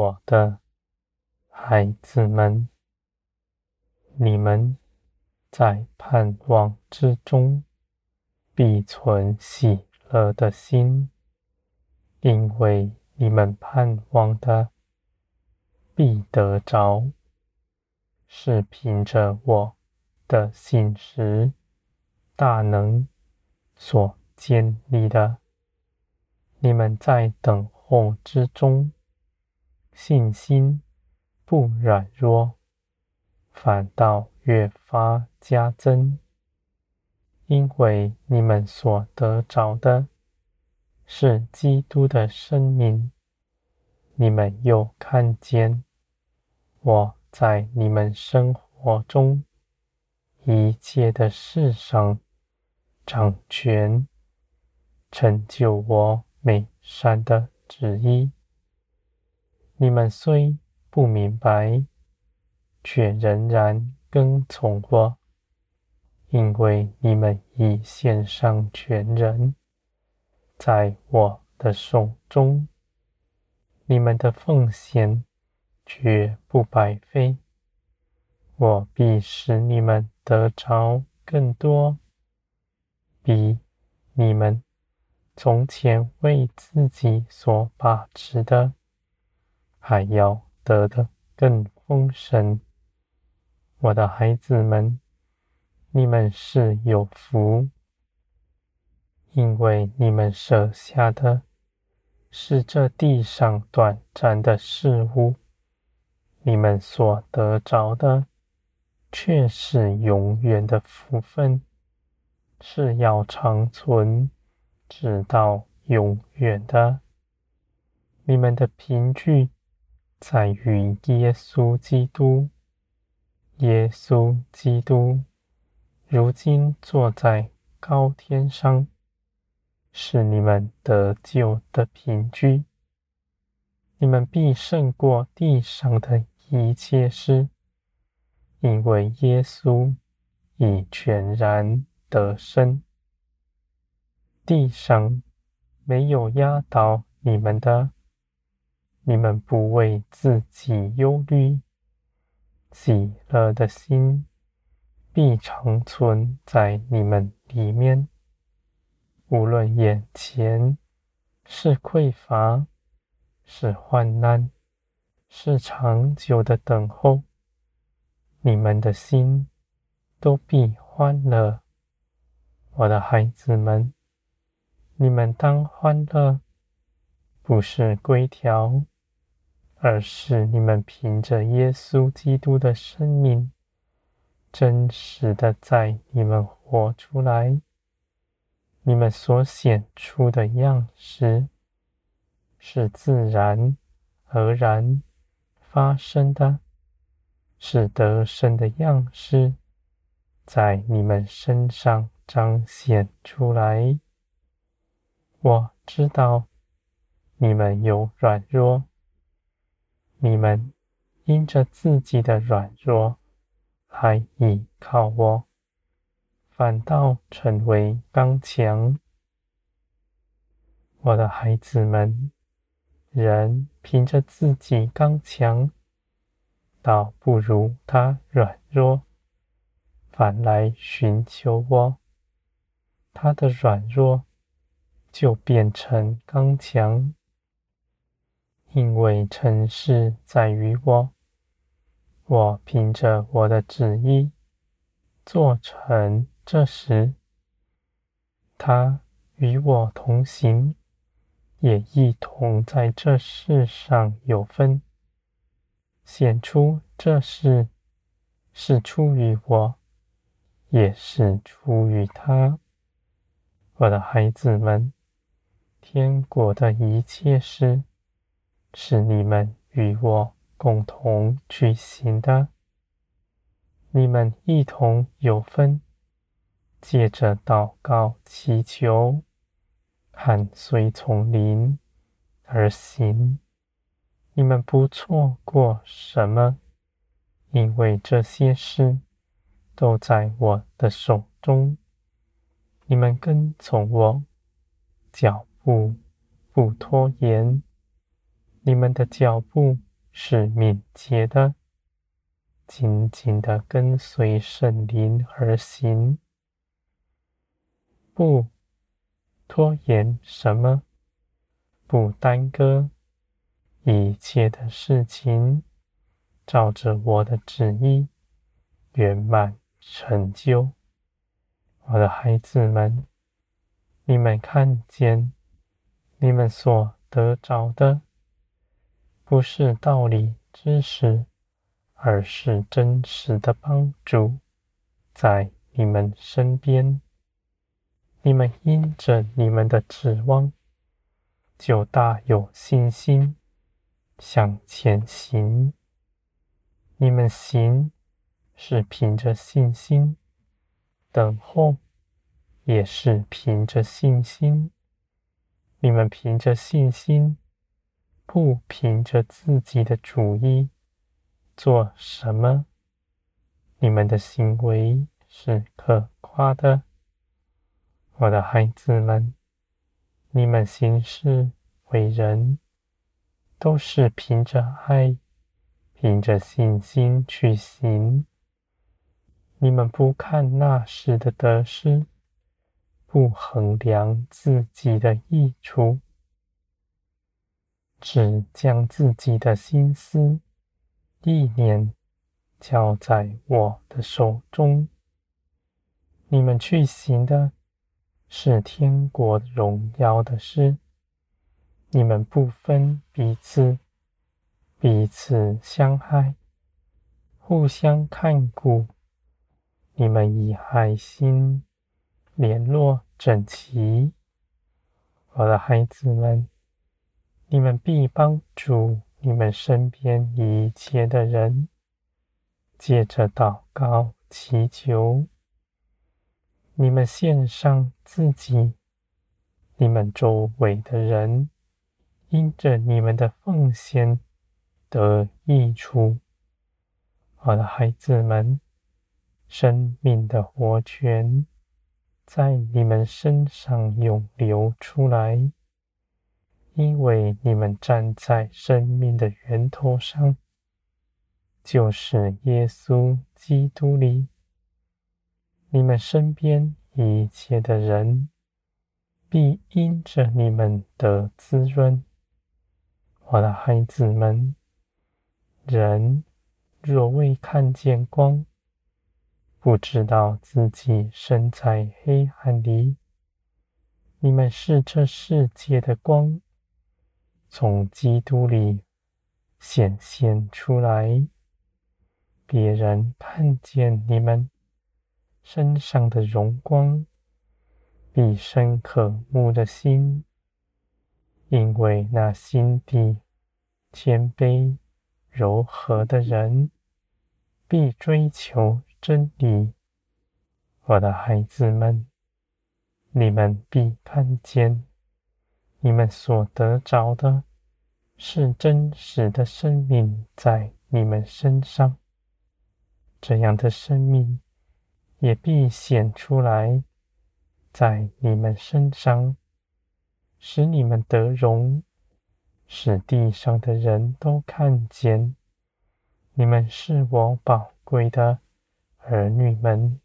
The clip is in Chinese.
我的孩子们，你们在盼望之中必存喜乐的心，因为你们盼望的必得着，是凭着我的信实大能所建立的。你们在等候之中，信心不软弱，反倒越发加增，因为你们所得着的是基督的生命。你们又看见我在你们生活中一切的事上掌权，成就我美善的旨意。你们虽不明白，却仍然跟从我，因为你们已献上全人，在我的手中。你们的奉献绝不白费，我必使你们得着更多，比你们从前为自己所把持的还要得的更丰盛。我的孩子们，你们是有福，因为你们舍下的。是这地上短暂的事物，你们所得着的，却是永远的福分，是要长存，直到永远的。你们的凭据在于耶稣基督，耶稣基督如今坐在高天上。是你们得救的凭据，你们必胜过地上的一切事，因为耶稣已全然得胜。地上没有压倒你们的，你们不为自己忧虑，喜乐的心必长存在你们里面。无论眼前是匮乏，是患难，是长久的等候，你们的心都必欢乐。我的孩子们，你们当欢乐，不是规条，而是你们凭着耶稣基督的生命，真实的在你们活出来。你们所显出的样式，是自然而然发生的，是得胜的样式，在你们身上彰显出来。我知道你们有软弱，你们因着自己的软弱来倚靠我。反倒成为刚强，我的孩子们，人凭着自己刚强，倒不如他软弱，反来寻求我，他的软弱就变成刚强，因为成事在于我，我凭着我的旨意做成。这时，他与我同行，也一同在这世上有分，显出这事是出于我，也是出于他。我的孩子们，天国的一切事，是你们与我共同举行的，你们一同有分。借着祷告、祈求，和随从灵而行，你们不错过什么，因为这些事都在我的手中。你们跟从我，脚步不拖延，你们的脚步是敏捷的，紧紧的跟随圣灵而行，不拖延什么，不耽搁一切的事情，照着我的旨意圆满成就。我的孩子们，你们看见，你们所得着的，不是道理知识，而是真实的帮助，在你们身边。你们因着你们的指望，就大有信心向前行。你们行是凭着信心。等候也是凭着信心，你们凭着信心，不凭着自己的主意做什么，你们的行为是可夸的。我的孩子们，你们行事为人，都是凭着爱，凭着信心去行。你们不看那时的得失，不衡量自己的益处，只将自己的心思意念交在我的手中。你们去行的是天国荣耀的事。你们不分彼此，彼此相爱，互相看顾。你们以爱心联络整齐，我的孩子们，你们必帮助你们身边一切的人，借着祷告祈求，你们献上自己，你们周围的人因着你们的奉献得益处，我的孩子们。生命的活泉在你们身上涌流出来，因为你们站在生命的源头上，就是耶稣基督里。你们身边一切的人必因着你们的滋润。我的孩子们，人若未看见光，不知道自己身在黑暗里，你们是这世界的光，从基督里显现出来。别人看见你们身上的荣光，必生渴慕的心，因为那心地谦卑柔和的人，必追求。真理，我的孩子们，你们必看见，你们所得着的是真实的生命在你们身上。这样的生命也必显出来在你们身上，使你们得荣，使地上的人都看见，你们是我宝贵的儿女们，